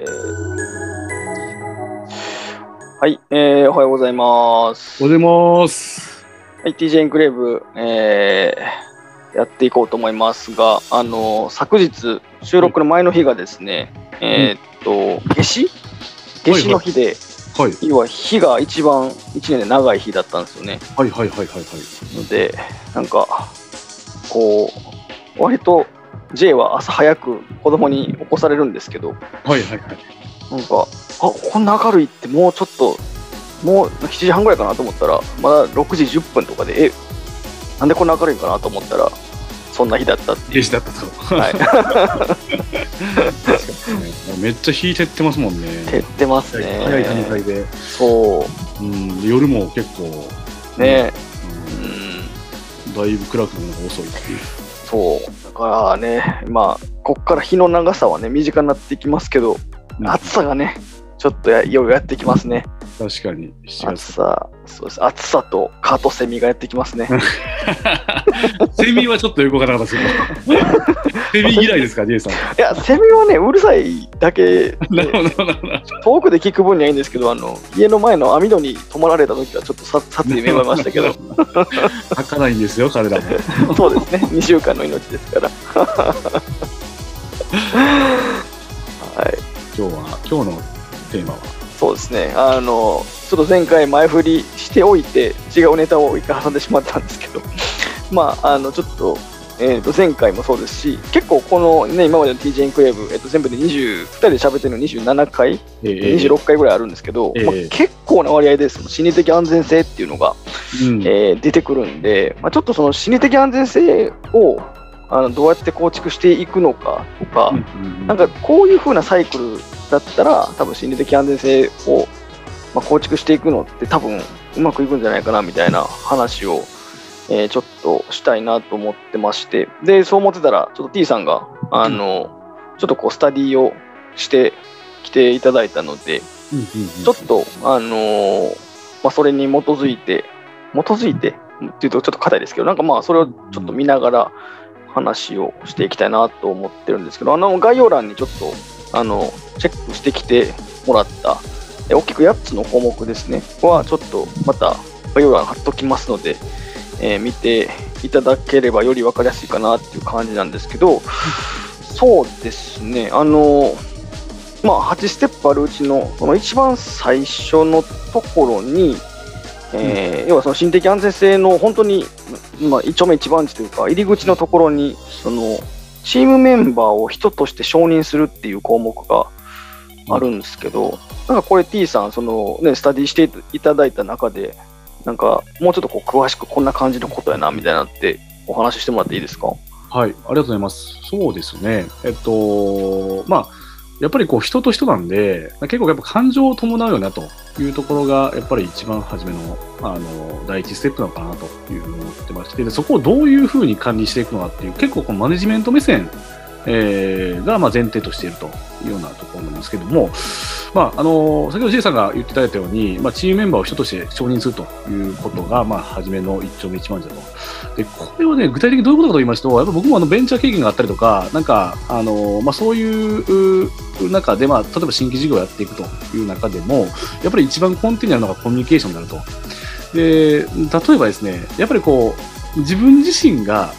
えーはい、えーおはようございます。おはようございます。はい、TJ エンクレーブ、えーやっていこうと思いますが、あの昨日、収録の前の日がですね、えーっと、夏至？夏至の日で、はい。要は日が一番一年で長い日だったんですよね。はいはいはいはいはい。ので、なんか、こう、割と J は朝早く子供に起こされるんですけど、はいはいはい。なんか、あこんな明るいって、もうちょっと、もう7時半ぐらいかなと思ったら、まだ6時10分とかで、え、なんでこんな明るいんかなと思ったら、そんな日だったっていう。夏至だったと。はい、めっちゃ日照ってますもんね。照ってますね。早い段階で。そうん、夜も結構、う。ね、ううん、ん、だいぶ暗くなるのが遅いっていう。そう。だからね、まあ、こっから日の長さはね、身近になっていきますけど、うん暑さがね、ちょっとよいよやってきますね。確かに、7月。暑さ、そうです。暑さと蚊とセミがやってきますね。セミはちょっとよくわからなかったですけど。セミ嫌いですか、ジェイさん。いや、セミはね、うるさいだけ。遠くで聞く分にはいいんですけど、あの家の前の網戸に泊まられた時はちょっとさ殺意芽生えましたけど、吐かないんですよ、彼らも。そうですね、2週間の命ですから。はい、今日は、今日のテーマは？そうですね、あの、ちょっと前回前振りしておいて、違うネタを一回挟んでしまったんですけど、まあ、あの、ちょっと、えー、と前回もそうですし、結構このね、今までの TJ クレーブ、えー、と全部で20、2人で喋ってるの27回、え26回ぐらいあるんですけど、ええまあ、結構な割合でその心理的安全性っていうのが、うん。えー出てくるんで、まあ、ちょっとその心理的安全性をあのどうやって構築していくのかとか、うんなんかこういう風なサイクルだったら、多分心理的安全性を、まあ、構築していくのって多分うまくいくんじゃないかなみたいな話を、えーちょっとしたいなと思ってまして、で、そう思ってたら、ちょっと T さんが、あの、ちょっとこうスタディをしてきていただいたので、うんうんうんちょっと、あのーまあ、それに基づいて、基づいてっていうとちょっと硬いですけど、なんかまあ、それをちょっと見ながら話をしていきたいなと思ってるんですけど、あの概要欄にちょっと、あの、チェックしてきてもらった、え大きく8つの項目ですね、はちょっとまた概要欄貼っときますので、えー見ていただければより分かりやすいかなっていう感じなんですけど、そうですね、あのまあ、8ステップあるうちのその一番最初のところに、えー要はその心的安全性の本当に、まあ、一丁目一番地というか入り口のところにそのチームメンバーを人として承認するっていう項目があるんですけど、なんかこれ T さんその、ね、スタディしていただいた中でなんかもうちょっとこう詳しくこんな感じのことやなみたいなってお話ししてもらっていいですか？はい、ありがとうございます。そうですね。えっと、まあ、やっぱりこう人と人なんで、結構やっぱ感情を伴うよなというところが、やっぱり一番初めの、あの、第一ステップなのかなというふうに思ってまして、でそこをどういうふうに管理していくのかっていう、結構このマネジメント目線、えーがまあ前提としているというようなところなんですけども、まあ、あの先ほど J さんが言っていただいたように、まあ、チームメンバーを人として承認するということが、まあ、初めの一丁目一番地だと。で、これはね、具体的にどういうことかと言いますと、やっぱ僕もあのベンチャー経験があったりとか、なんか、あの、まあ、そういうう中で、まあ、例えば新規事業をやっていくという中でも、やっぱり一番根底にあるのがコミュニケーションであると。で、例えばですね、やっぱりこう、自分自身が、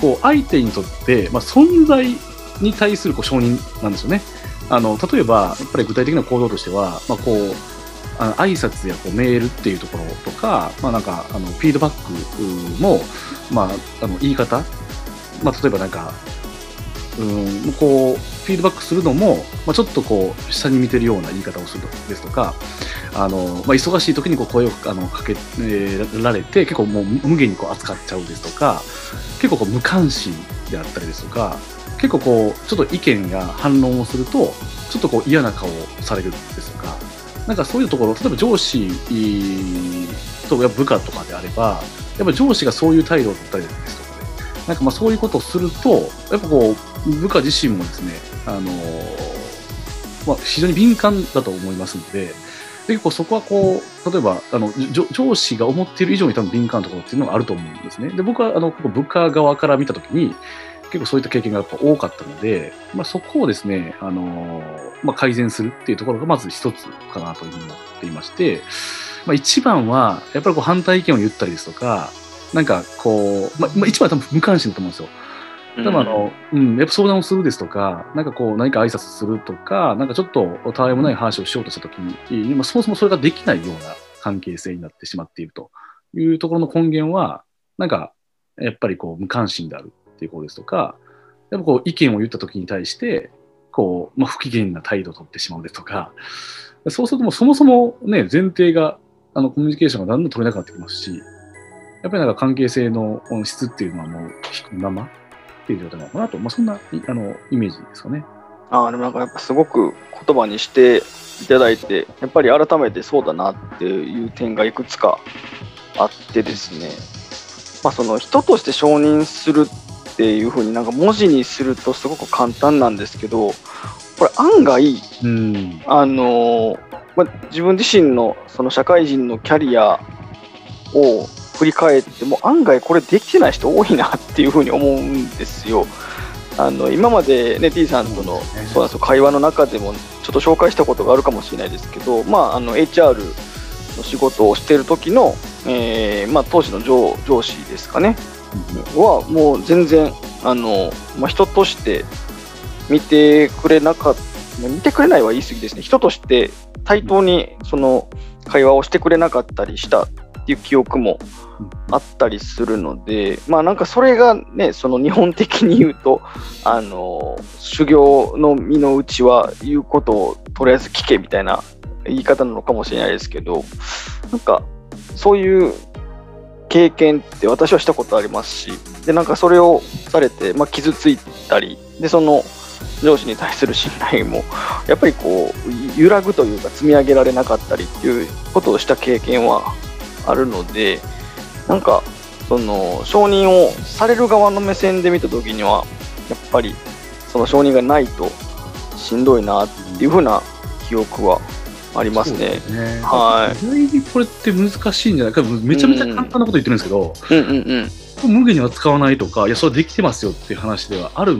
こう、相手にとって、まあ、存在に対するこう承認なんですよね。あの、例えば、やっぱり具体的な行動としては、まあ、こう、あの挨拶やこうメールっていうところとか、まあなんか、あの、フィードバックも、まあ、あの、言い方、まあ例えばなんか、うん、こう、フィードバックするのも、まあちょっとこう、下に見てるような言い方をするですとか、あの、まあ忙しい時にこう声をあのかけられて、結構もう無限にこう扱っちゃうですとか、結構こう無関心であったりですとか、結構こう、ちょっと意見が反論をすると、ちょっとこう嫌な顔をされるですとか、なんかそういうところ、例えば上司とや部下とかであれば、やっぱ上司がそういう態度を取ったりですとかね、なんかまあそういうことをすると、やっぱこう、部下自身もですね、あのーまあ、非常に敏感だと思いますので、結構そこはこう、例えば、あの、上司が思っている以上に多分敏感なところっていうのがあると思うんですね。で、僕は、あの、部下側から見たときに、結構そういった経験がやっぱ多かったので、まあそこをですね、あのーまあ、改善するっていうところがまず一つかなというふうに思っていまして、まあ、一番は、やっぱりこう反対意見を言ったりですとか、なんかこう、まあ、まあ、一番は多分無関心だと思うんですよ。多分あの、うん、やっぱ相談をするですとか、なんかこう、何か挨拶するとか、なんかちょっとたわいもない話をしようとしたときに、まあ、そもそもそれができないような関係性になってしまっているというところの根源は、なんか、やっぱりこう、無関心であるっていうことですとか、やっぱこう、意見を言ったときに対して、こう、まあ、不機嫌な態度を取ってしまうですとか、そうするともうそもそもね、前提が、あの、コミュニケーションがだんだん取れなくなってきますし、やっぱりなんか関係性の質っていうのはもう低いままっていう状態なのかなと、まあ、そんな、あの、イメージですかね。ああ、でもなんかやっぱすごく言葉にしていただいて、やっぱり改めてそうだなっていう点がいくつかあってですね、まあ、その人として承認するっていうふうになんか文字にするとすごく簡単なんですけど、これ案外、うん。あのまあ、自分自身のその社会人のキャリアを振り返っても案外これできてない人多いなっていうふうに思うんですよ。あの今まで、ね、T さんとのそうなんですよ会話の中でもちょっと紹介したことがあるかもしれないですけど、まあ、あの HR の仕事をしている時の、えーまあ、当時の上上司ですかねはもう全然あの、まあ、人として見てくれなかった見てくれないは言い過ぎですね。人として対等にその会話をしてくれなかったりしたっていう記憶もあったりするのでまあなんかそれがねその日本的に言うとあの修行の身の内は言うことをとりあえず聞けみたいな言い方なのかもしれないですけどなんかそういう経験って私はしたことありますしでなんかそれをされて、まあ、傷ついたりでその上司に対する信頼もやっぱりこう揺らぐというか積み上げられなかったりっていうことをした経験はあるのでなんかその承認をされる側の目線で見た時にはやっぱりその承認がないとしんどいなっていうふうな記憶はありますね。すね。はい意外にこれって難しいんじゃない？か。めちゃめちゃ簡単なこと言ってるんですけど、うんうんうん無限には使わないとか、いや、それできてますよっていう話ではある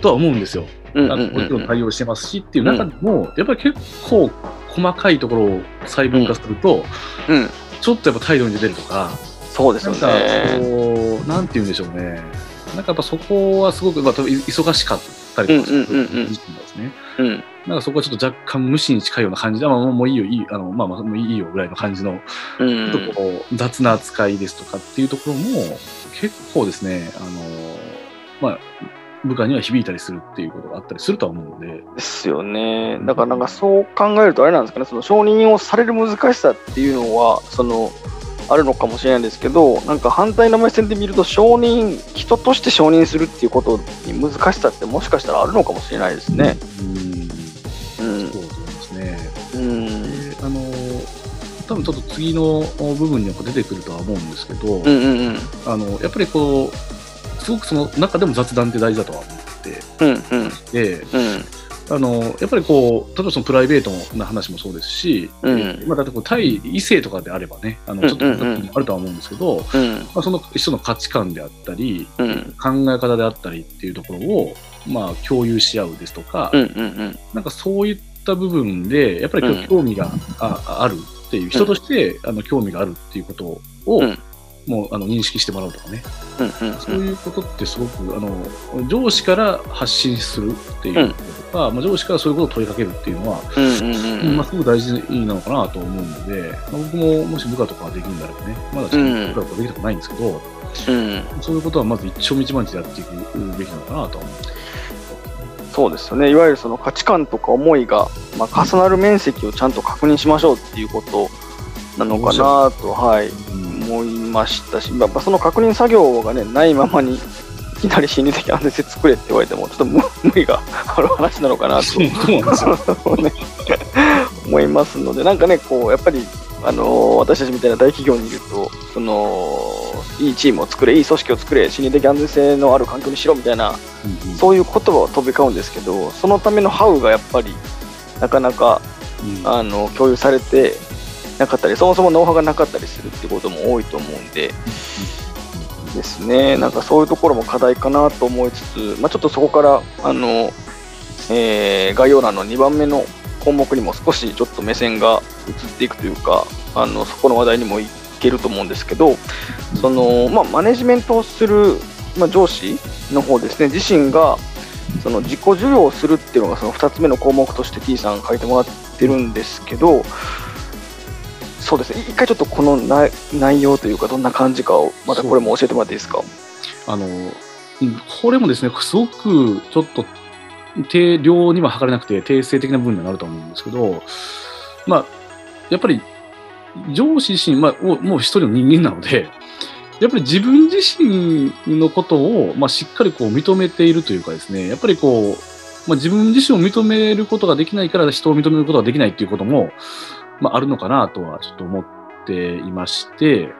とは思うんですよ。もちろん対応してますしっていう中でも、やっぱり結構細かいところを細分化すると、うんうんちょっとやっぱ態度に出るとか、そうですよなんかね。こう、なんて言うんでしょうね。なんかやっぱそこはすごく、まあ、忙しかったりとかするうんうんうんうん時期なんですね。うん。なんかそこはちょっと若干無視に近いような感じ。で、まあ、もうもういいよ、いい、あの、まあまあ、もういいよぐらいの感じの、うん。ちょっとこう、雑な扱いですとかっていうところも、結構ですね、あの、まあ、部下には響いたりするっていうことがあったりするとは思うので、ですよね。だからなんかそう考えるとあれなんですかね、その承認をされる難しさっていうのは、その、あるのかもしれないんですけど、なんか反対の目線で見ると、承認、人として承認するっていうことに難しさってもしかしたらあるのかもしれないですね。うん、分ちょっと次の部分にやっぱ出てくるとは思うんですけど、うんうんうん。あの、やっぱりこう、すごくその中でも雑談って大事だとは思ってうんうん。て、うん。あの、やっぱりこう、例えばそのプライベートな話もそうですし、うん。まあ、だってこう対異性とかであればね、あの、ちょっとうん。うんうんあるとは思うんですけど、うん。まあ、その一緒の価値観であったり、うん。考え方であったりっていうところを、まあ、共有し合うですとか、うんうんなんかそういった部分で、やっぱりうん。興味がああるっていう、人としてあの興味があるっていうことを、うん。もうあの認識してもらうとかね、うんうんそういうことってすごくあの上司から発信するっていうこととか、まあ、上司からそういうことを問いかけるっていうのは、うんうんうんまあ、すごく大事なのかなと思うので、まあ、僕ももし部下とかができるんだればね、まだちょっと部下とかできたことないんですけど、うん。そういうことはまず一丁一番地でやっていくべきなのかなとは思う。そうですよね。いわゆるその価値観とか思いが、まあ、重なる面積をちゃんと確認しましょうっていうことなのかなと、はい、うん思いましたし、やっぱその確認作業がね、ないままに、いきなり心理的安全性作れって言われても、ちょっと無無理がある話なのかなと。ね 思いますので、なんかね、こう、やっぱり、あのー私たちみたいな大企業にいると、その、いいチームを作れ、いい組織を作れ、心理的安全性のある環境にしろみたいな、うんそういう言葉は飛び交うんですけど、そのためのハウがやっぱり、なかなかうん。あの共有されてなかったり、そもそもノウハウがなかったりするってことも多いと思うんで、ですね、なんかそういうところも課題かなと思いつつ、まあ、ちょっとそこからあのえー、概要欄の2番目の項目にも少しちょっと目線が移っていくというか、あのそこの話題にもいけると思うんですけど、そのまあ、マネジメントをする、まあ、上司の方ですね、自身がその自己授与をするっていうのがその2つ目の項目として T さん書いてもらってるんですけど、そうですね、一回ちょっとこの内容というか、どんな感じかを、またこれも教えてもらっていいですか？あのこれもですね、すごくちょっと定量には測れなくて、定性的な部分にはなると思うんですけど、まあ、やっぱり上司自身、まあ、もう一人の人間なので、やっぱり自分自身のことを、まあ、しっかりこう認めているというかですね、やっぱりこう、まあ、自分自身を認めることができないから人を認めることができないということも、まあ、あるのかなとはちょっと思っていまして、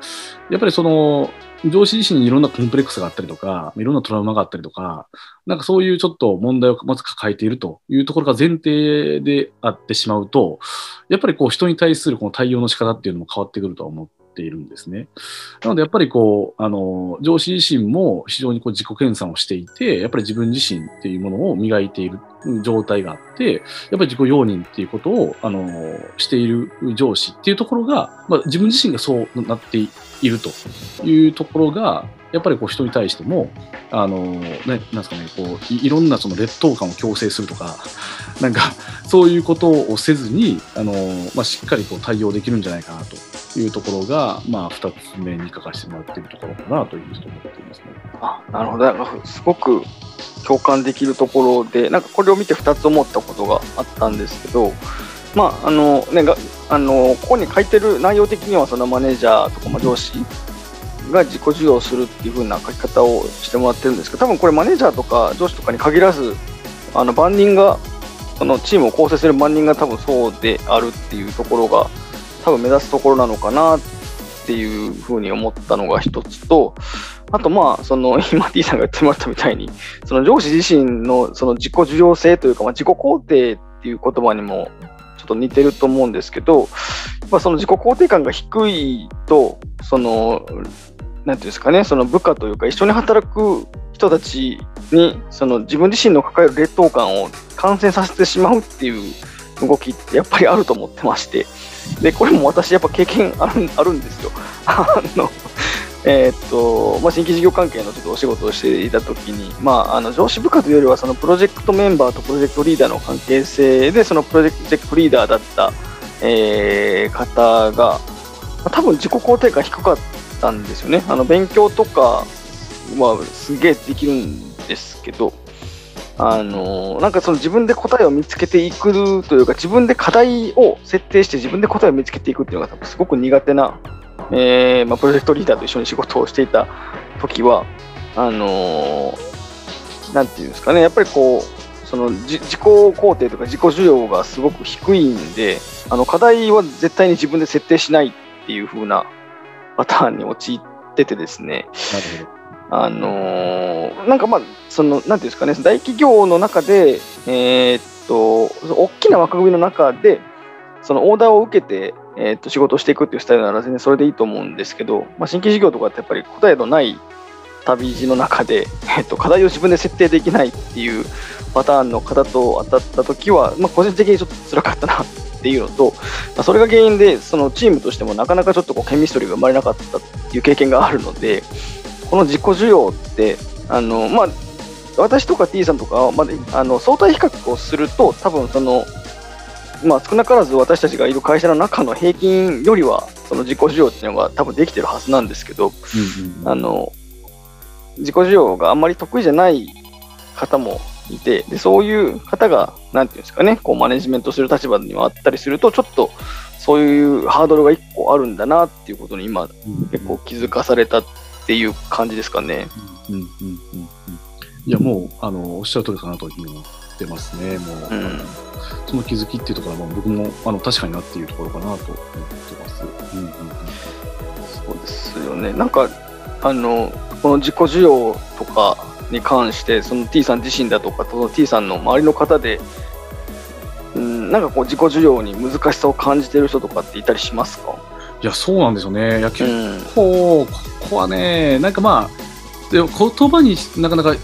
やっぱりその、上司自身にいろんなコンプレックスがあったりとか、いろんなトラウマがあったりとか、なんかそういうちょっと問題をまず抱えているというところが前提であってしまうと、やっぱりこう人に対するこの対応の仕方っていうのも変わってくるとは思っているんですね。なのでやっぱりこう、あの、上司自身も非常にこう自己研鑽をしていて、やっぱり自分自身っていうものを磨いている状態があって、やっぱり自己容認っていうことを、あの、している上司っていうところが、まあ、自分自身がそうなっていいるというところが、やっぱりこう人に対しても、あの、ね、なんですかね、こうい、ろんなその劣等感を強制するとか、なんか、そういうことをせずに、あの、まあ、しっかりこう対応できるんじゃないかなというところが、まあ、二つ目に書かせてもらっているところかなというふうに思っていますね。あ、なるほど。すごく共感できるところで、なんかこれを見て2つ思ったことがあったんですけど、まああのね、があのここに書いてる内容的にはそのマネージャーとか、まあ、上司が自己授与するっていう風な書き方をしてもらってるんですけど多分これマネージャーとか上司とかに限らずあの万人がそのチームを構成する万人が多分そうであるっていうところが多分目指すところなのかなっていうふうに思ったのが一つとあとまあその 今 T さんが言ってもらったみたいにその上司自身のその自己受容性というか、まあ、自己肯定っていう言葉にもと似てると思うんですけど、まあ、その自己肯定感が低いとそのなんていうんですかね、その部下というか、一緒に働く人たちに、その自分自身の抱える劣等感を感染させてしまうっていう動きってやっぱりあると思ってまして、で、これも私やっぱ経験あるあるんですよ。あの、えー、っと、まあ、新規事業関係のちょっとお仕事をしていたときに、まあ、あの上司部下というよりは、そのプロジェクトメンバーとプロジェクトリーダーの関係性で、そのプロジェクトリーダーだった、えー、方が、多分自己肯定感低かったんですよね。あの勉強とかはすげえできるんですけど、あのなんかその自分で答えを見つけていくというか、自分で課題を設定して自分で答えを見つけていくっていうのが多分すごく苦手な、えーまあ、プロジェクトリーダーと一緒に仕事をしていた時は、あのなんていうんですかね、やっぱりこう、その自己肯定とか自己需要がすごく低いんで、あの課題は絶対に自分で設定しないっていう風なパターンに陥っててですね、あのー、なんかまあ、その、なんていうんですかね、大企業の中で、えー、っと、大きな枠組みの中で、そのオーダーを受けて、えー、っと仕事をしていくっていうスタイルなら全然それでいいと思うんですけど、まあ、新規事業とかってやっぱり答えのない旅路の中で、えっと、課題を自分で設定できないっていうパターンの方と当たった時は、まあ、個人的にちょっと辛かったなっていうのと、まあ、それが原因でそのチームとしてもなかなかちょっとこうケミストリーが生まれなかったっていう経験があるのでこの自己需要ってあの、まあ、私とか T さんとかは、まあ、あの相対比較をすると多分その、まあ、少なからず私たちがいる会社の中の平均よりはその自己需要っていうのが多分できてるはずなんですけど、うんうん、あの自己需要があんまり得意じゃない方もいて、でそういう方が、なんていうんですかね、こうマネジメントする立場にもあったりすると、ちょっとそういうハードルが1個あるんだなっていうことに今、結構気づかされたっていう感じですかね。うんうんうんうん、いや、もうあのおっしゃる通りかなというふうに思ってますね。もう、うん、その気づきっていうところは、僕もあの確かになっているところかなと思ってます。うんうんうん、そうですよね。なんかあのこの自己需要とかに関してその T さん自身だとかその T さんの周りの方でうんなんかこう自己需要に難しさを感じてる人とかっていたりしますか？いやそうなんですよねいや結構、ここはねなんかまあで言葉になかなか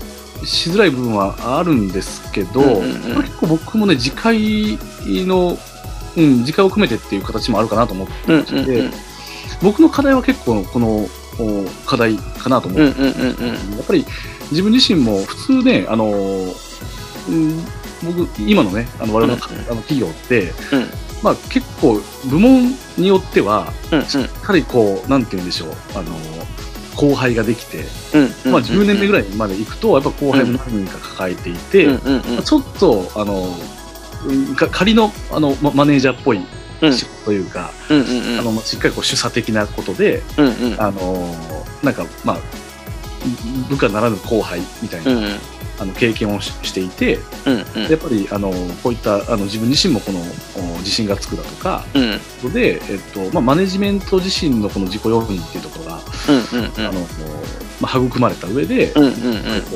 しづらい部分はあるんですけど、うんうんうん。結構僕もね、次回の、うん、次回を込めてっていう形もあるかなと思ってうんまして、僕の課題は結構このお課題かなと思って、うんうんうんうんうん。やっぱり自分自身も普通ね、あのうん、僕、今のね、あの我々の,、うんうん。あの企業って、うん。まあ、結構部門によっては、うんうん。しっかりこう、なんて言うんでしょう、あの後輩ができて、うんまあ、10年目ぐらいまで行くと、やっぱ後輩も何人か抱えていて、ちょっと、あの、仮のあのママネージャーっぽいうん。仕事というか、うんうんうん。あのまあしっかりこう主査的なことで、うんうん。あのなんか、まあ、部下ならぬ後輩みたいな、うんうん。あの経験をししていて、うんやっぱりあのこういったあの自分自身もこのお自信がつくだとか、うん。で、えっとまあ、マネジメント自身のこの自己要因っていうとこ育まれた上で、うんうんうん。こ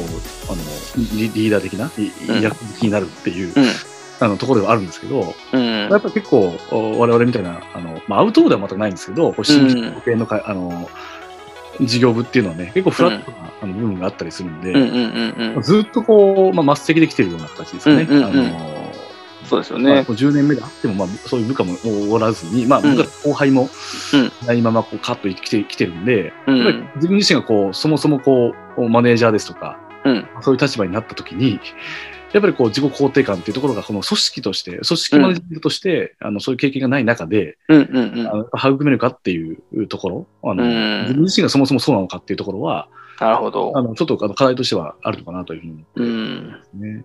うあのリリーダー的な役付きになるっていう、うん。あのところではあるんですけど、うん。やっぱり結構お我々みたいなあの、まあ、アウトローでは全くないんですけど新規系のか、あの事業部っていうのはね結構フラットな、あの部分があったりするんで、うんうんうんうん。ずっとこう、まあ、末席できてるような形ですかね。うんうんうん。あのそうですよまあ、ねこう10年目であっても、まあ、そういう部下もおらずに、まあ、うん。部下後輩もうん。ないままこうカット来てきてるんで、うん。やっぱり自分自身がこうそもそもこうマネージャーですとか、うん。そういう立場になった時に、やっぱりこう自己肯定感っていうところがこの組織として、組織マネジメントとして、あのそういう経験がない中で、うんうんうん。あの育めるかっていうところ、あのうん。自分自身がそもそもそうなのかっていうところは、なるほど。あのちょっとあの課題としてはあるのかなというふうに思ってうまんすね。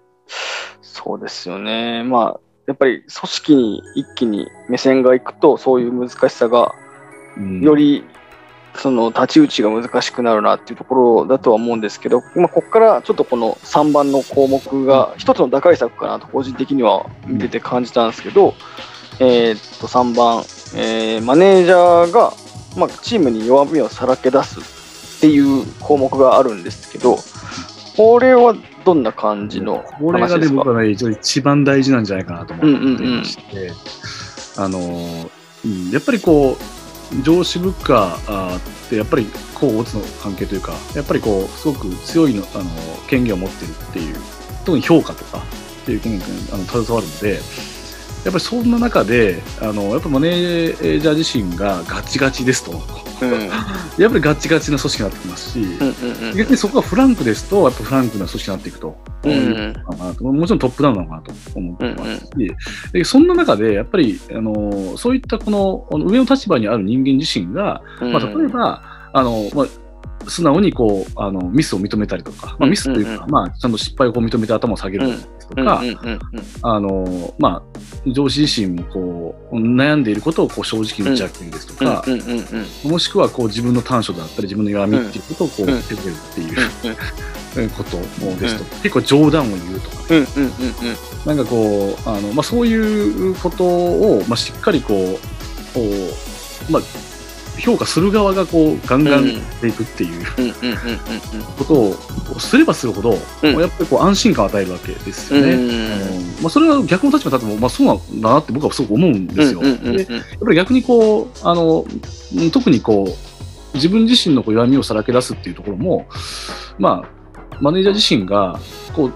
そうですよね。まあやっぱり組織に一気に目線がいくとそういう難しさがうん。よりその太刀打ちが難しくなるなっていうところだとは思うんですけど、まあ、ここからちょっとこの3番の項目が一つの打開策かなと個人的には見てて感じたんですけど、えーっと3番、えーマネージャーが、まあ、チームに弱みをさらけ出すっていう項目があるんですけどこれはどんな感じのこれがね、僕はね、一番大事なんじゃないかなと思っていまして、あの、うんやっぱりこう、上司部下あって、やっぱりこう、オツの関係というか、やっぱりこう、すごく強いのあの権限を持ってるっていう、特に評価とかっていう権限にあの携わるので、やっぱりそんな中で、あのやっぱマネージャー自身がガチガチですと、うん。うんやっぱりガチガチな組織になってきますし、うんうん逆にそこがフランクですと、やっぱフランクな組織になっていくと。うんもちろんトップダウンなのかなと思ってますし、でそんな中で、やっぱり、あのそういったこの上の立場にある人間自身が、うん。まあ、例えば、あのまあ、素直にこうあのミスを認めたりとか、まあ、ミスというか、うんうん。まあ、ちゃんと失敗をこう認めて頭を下げるですとか、うんうんうんあのまあ、上司自身もこう悩んでいることをこう正直に打ち明けるですとか、うんうんうんうん。もしくはこう自分の短所だったり自分の弱みっていうことをこう出るっていううんことですとか、結構冗談を言うとか、うんうんうん。なんかこう、あのまあ、そういうことを、まあ、しっかりこう、こうまあ、評価する側がこうガンガンしていくっていうことをすればするほど、うん。やっぱりこう安心感を与えるわけですよね。まあ、それは逆の立場に立っても、まあ、そうなんだなって僕はすごく思うんですよ。でやっぱり逆にこうあのうん特にこう自分自身のこう弱みをさらけ出すっていうところも、まあ、マネージャー自身がこう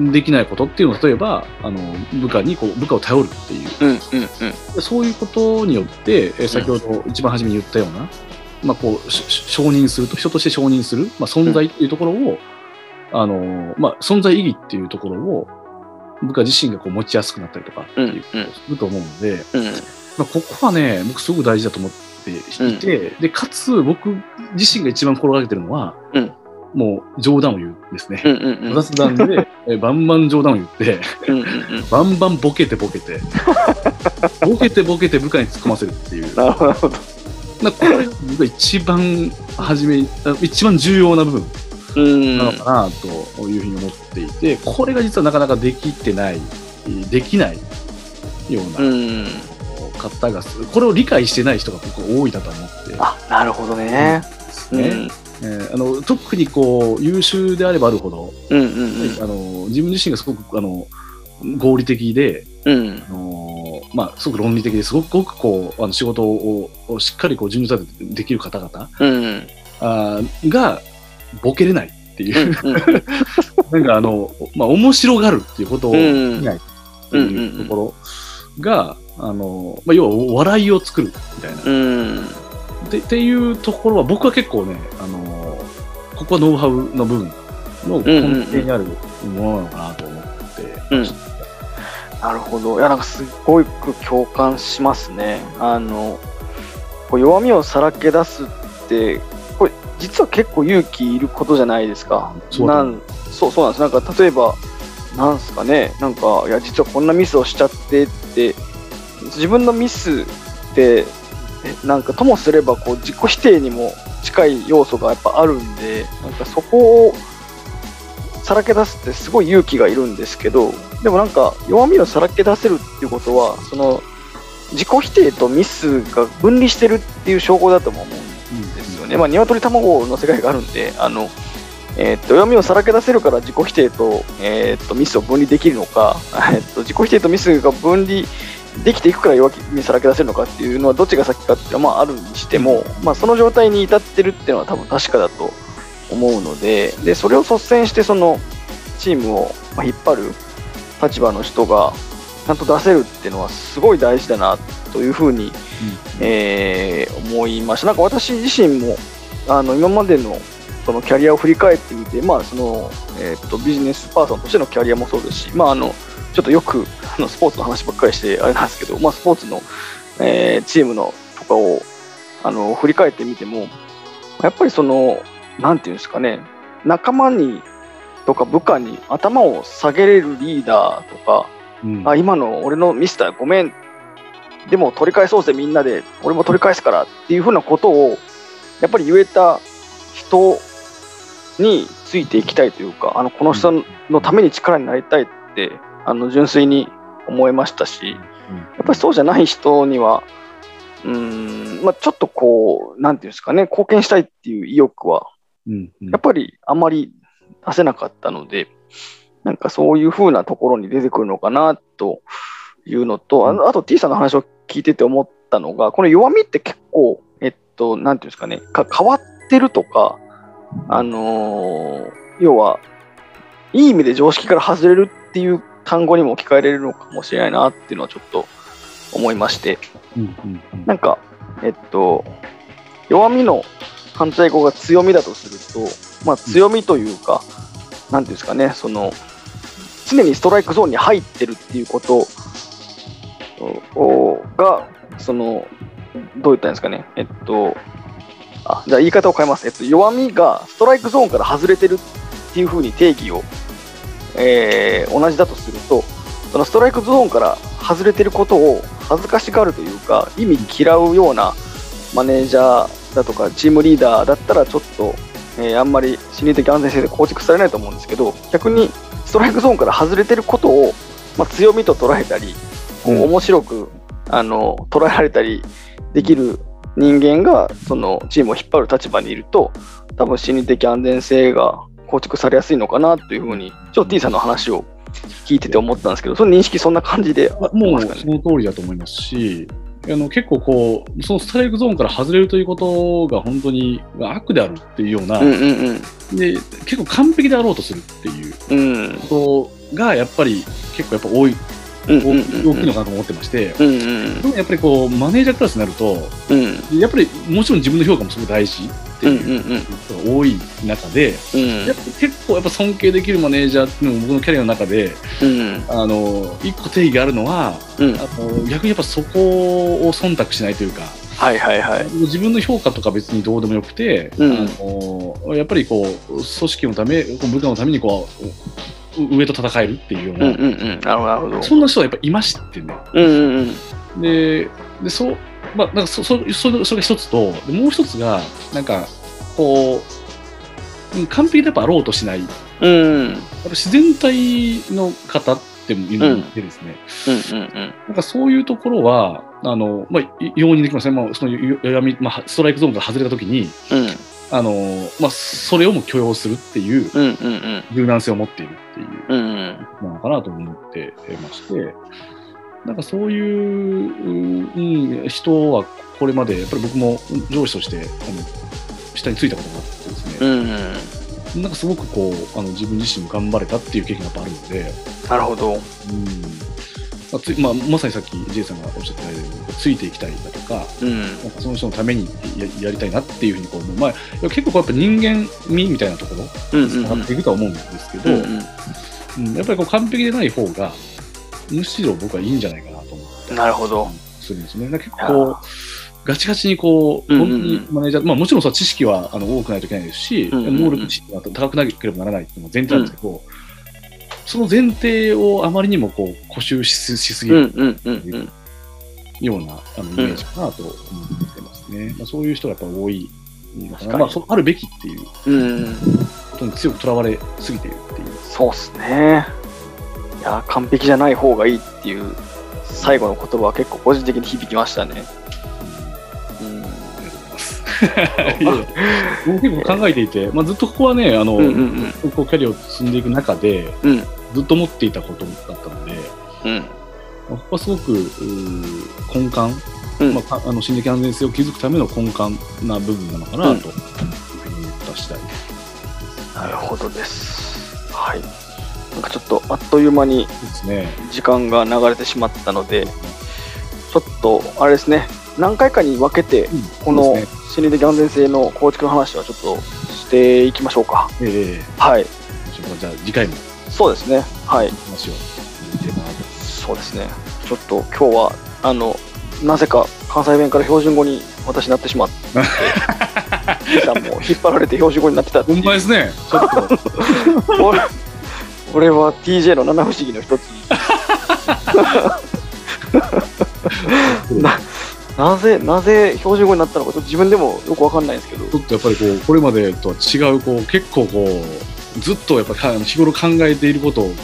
できないことっていうのを例えばあの部下にこう部下を頼るっていう。うんうんうん。でそういうことによって、えー先ほど一番初めに言ったような、まあ、こうし承認すると人として承認する、まあ、存在っていうところを、あのまあ、存在意義っていうところを部下自身がこう持ちやすくなったりとかっていうことをすると思うので、うん。まあ、ここはね僕すごく大事だと思っていて、でかつ僕自身が一番心がけてるのは、うんもう冗談を言うんですね。うんうんうん。雑談で、えーバンバン冗談を言って、うんうんバンバンボケてボケて、ボケてボケて部下に突っ込ませるっていう。なるほど。なこれが僕が一番初め、あ一番重要な部分。うんなのかなというふうに思っていて、これが実はなかなかできてない、できないよううなん。方が、これを理解してない人が僕は多いなと思って。あなるほどね。ますね。えーあの特にこう優秀であればあるほど、うんうんうん。あの自分自身がすごくあの合理的で、うん。あのまあ、すごく論理的ですごくごくこうあの仕事ををしっかりこう順序立ててできる方々うんうん。あーがボケれないっていう、なんかあの、まあ、面白がるっていうことをうん。見ないっていうところが、あの、まあ、要は笑いを作るみたいな。うん。でっていうところは僕は結構ね、あのここはノウハウの部分の根底にあるものなのかなと思って。なるほど。いや、なんかすっごく共感しますね。あの、こう弱みをさらけ出すって、これ、実は結構勇気いることじゃないですか。そうだなんそうそうなんです。なんか、例えば、なんすかね、なんか、いや、実はこんなミスをしちゃってって、自分のミスって、えなんかともすればこう自己否定にも近い要素がやっぱあるんで、なんかそこをさらけ出すってすごい勇気がいるんですけど、でもなんか弱みをさらけ出せるっていうことは、その自己否定とミスが分離してるっていう証拠だとも思うんですよね。まあ、鶏卵の世界があるんで、あの、えーっと弱みをさらけ出せるから自己否定と,、えーっとミスを分離できるのか、えーっと自己否定とミスが分離できていくから弱みにさらけ出せるのかっていうのはどっちが先かっていうのはまああるにしても、まあ、その状態に至ってるっていうのは多分確かだと思うのででそれを率先してそのチームをまあ引っ張る立場の人がちゃんと出せるっていうのはすごい大事だなというふうにえー思いました。なんか私自身もあの今までのそのキャリアを振り返ってみて、まあそのえー、とビジネスパーソンとしてのキャリアもそうですし、まあ、あのちょっとよくあのスポーツの話ばっかりしてあれなんですけど、まあ、スポーツの、えーチームのとかをあの振り返ってみても、やっぱりその、なんていうんですかね、仲間にとか部下に頭を下げれるリーダーとか、うん。あ今の俺のミスだよごめんでも取り返そうぜみんなで俺も取り返すからっていうふうなことをやっぱり言えた人についていきたいというかあのこの人のために力になりたいってあの純粋に思いましたしやっぱりそうじゃない人にはうーん、まあ、ちょっとこうなんていうんですかね貢献したいっていう意欲はうんうん。やっぱりあまり出せなかったので、なんかそういう風なところに出てくるのかなというのと、あのあと T さんの話を聞いてて思ったのが、この弱みって結構、えっと、なんていうんですかね、か変わってるとか、あのー要は、いい意味で常識から外れるっていう単語にも置き換えられるのかもしれないなっていうのはちょっと思いまして、うんうんうん。なんか、えっと、弱みの反対語が強みだとすると、まあ、強みというか、なんていうんですかね、その、常にストライクゾーンに入ってるっていうことをが、その、どう言ったんですかね、えっと、あ、じゃあ言い方を変えます。えっと、弱みがストライクゾーンから外れてるっていうふうに定義を、えー同じだとすると、そのストライクゾーンから外れてることを恥ずかしがるというか、意味嫌うようなマネージャーだとか、チームリーダーだったら、ちょっと、えーあんまり心理的安全性で構築されないと思うんですけど、逆にストライクゾーンから外れてることを、まあ、強みと捉えたり、うん。面白くあの捉えられたりできる人間がそのチームを引っ張る立場にいると多分心理的安全性が構築されやすいのかなというふうにちょっと T さんの話を聞いてて思ったんですけどその認識そんな感じであもうその通りだと思いますし、あの結構こう、そのストライクゾーンから外れるということが本当に悪であるっていうような、うんうんで結構完璧であろうとするっていううん。うんことがやっぱり結構やっぱ多い、うんうん大きいのかなと思ってまして、うんうんでもやっぱりこうマネージャークラスになると、うん。やっぱりもちろん自分の評価もすごい大事ってうんいううん。人が多い中で、うん。やっぱ結構やっぱ尊敬できるマネージャーっていうのも僕のキャリアの中で、うん。あの一個定義があるのは、うん。あの逆にやっぱそこを忖度しないというか、はいはいはい。自分の評価とか別にどうでもよくて、うん。あのやっぱりこう組織のため、部下のためにこうう上と戦えるっていうような、うんうんうん。なるほど。そんな人はやっぱいましてね。うんうんうん。で、でそうまあ、なんかそそそれそれが一つと、でもう一つが、なんかこう、うん完璧でやっぱあろうとしない、やっうん。ぱ自然体の方っていうのがいてですね、うんうんなんかそういうところは、あの、まあ、い容認できますね。まあ、そのよ弱み、まあ、ストライクゾーンから外れたときに、うんあの、まあ、それをも許容するっていう柔軟性を持っているっていうなのかなと思ってまして、なんかそういう、うん、人はこれまで、やっぱり僕も上司として、あの、下についたことがあってですね、なんかすごくこう、あの自分自身も頑張れたっていう経験がやっぱあるので、なるほど。うんまあつまあ、まさにさっき J さんがおっしゃったように、ついていきたいだとか、うん。なんかその人のためにややりたいなっていうふうにこう、まあ、結構こうやっぱ人間味みたいなところ、うんつながっていくとは思うんですけど、うんうんうんやっぱりこう完璧でない方が、むしろ僕はいいんじゃないかなと思ってなるほど。するんですね。結構ガチガチにこう、本当にマネージャー、まあもちろんさ、知識はあの多くないといけないですし、能力値が高くなければならないっていうのが前提なんですけど、その前提をあまりにもこう、固執しすしすぎるうんうんうんうん。ような、あのイメージかなと思ってますね。まあ、そういう人がやっぱ多いのかな。まあ、そうあるべきっていううん。ことに強くとらわれすぎているっていう。そうっすね。いや、完璧じゃない方がいいっていう最後の言葉は結構個人的に響きましたね。うん。ありがとうございます。いやいや僕結構考えていて、まあ、ずっとここはね、あの、うんうんこうキャリアを積んでいく中で、うん。うん。ずっと思っていたことだったので、うん。まあここはすごく根幹、うんまあ、かあの心理的安全性を築くための根幹な部分なのかなというふうに思った次第です。なるほどです。はい。なんかちょっとあっという間に。時間が流れてしまったので、ちょっとあれですね、何回かに分けて、この心理的安全性の構築の話はちょっとしていきましょうか。ええはい。じゃあ次回もそうですね。はい。話をしていけたらなと。そうですね。ちょっと今日は、あの、なぜか関西弁から標準語に私なってしまって、T さんも引っ張られて標準語になってたってほんまですね。ちょっと。これこれは TJ の七不思議の一つ ななぜなぜ標準語になったのかちょっと自分でもよくわかんないんですけどちょっとやっぱりこう、これまでとは違う、こう、結構こう、ずっとやっぱか日頃考えていることを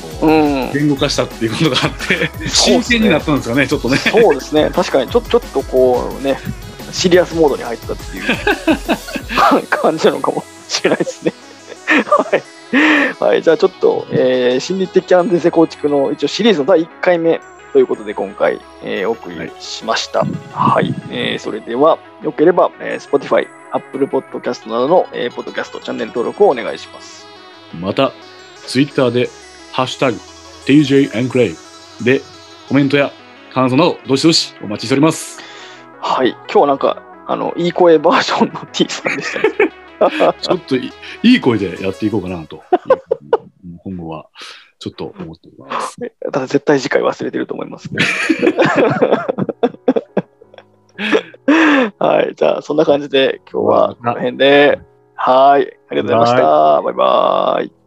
言語化したっていうことがあって、ね。真剣になったんですかね、ちょっとね。そうですね。確かに。ちょちょっとこうねシリアスモードに入ったっていう 感じなのかもしれないですね。はい、はい、じゃあちょっと、えー心理的安全性構築の一応シリーズの第1回目ということで今回、えーお送りしました。はい、えーそれでは、よければ、えー Spotify、Apple Podcast などの、えーポッドキャストチャンネル登録をお願いします。また、ツイッターで、ハッシュタグ、DJ エンクレイで、コメントや感想など、どしどしお待ちしております。はい、今日はなんか、あの、いい声バージョンの T さんでしたね。ちょっといいいい声でやっていこうかなと今後はちょっと思っております。た だ絶対次回忘れてると思いますけど。はい、じゃあそんな感じで今日はこの辺で、はい、ありがとうございました。バイバイ。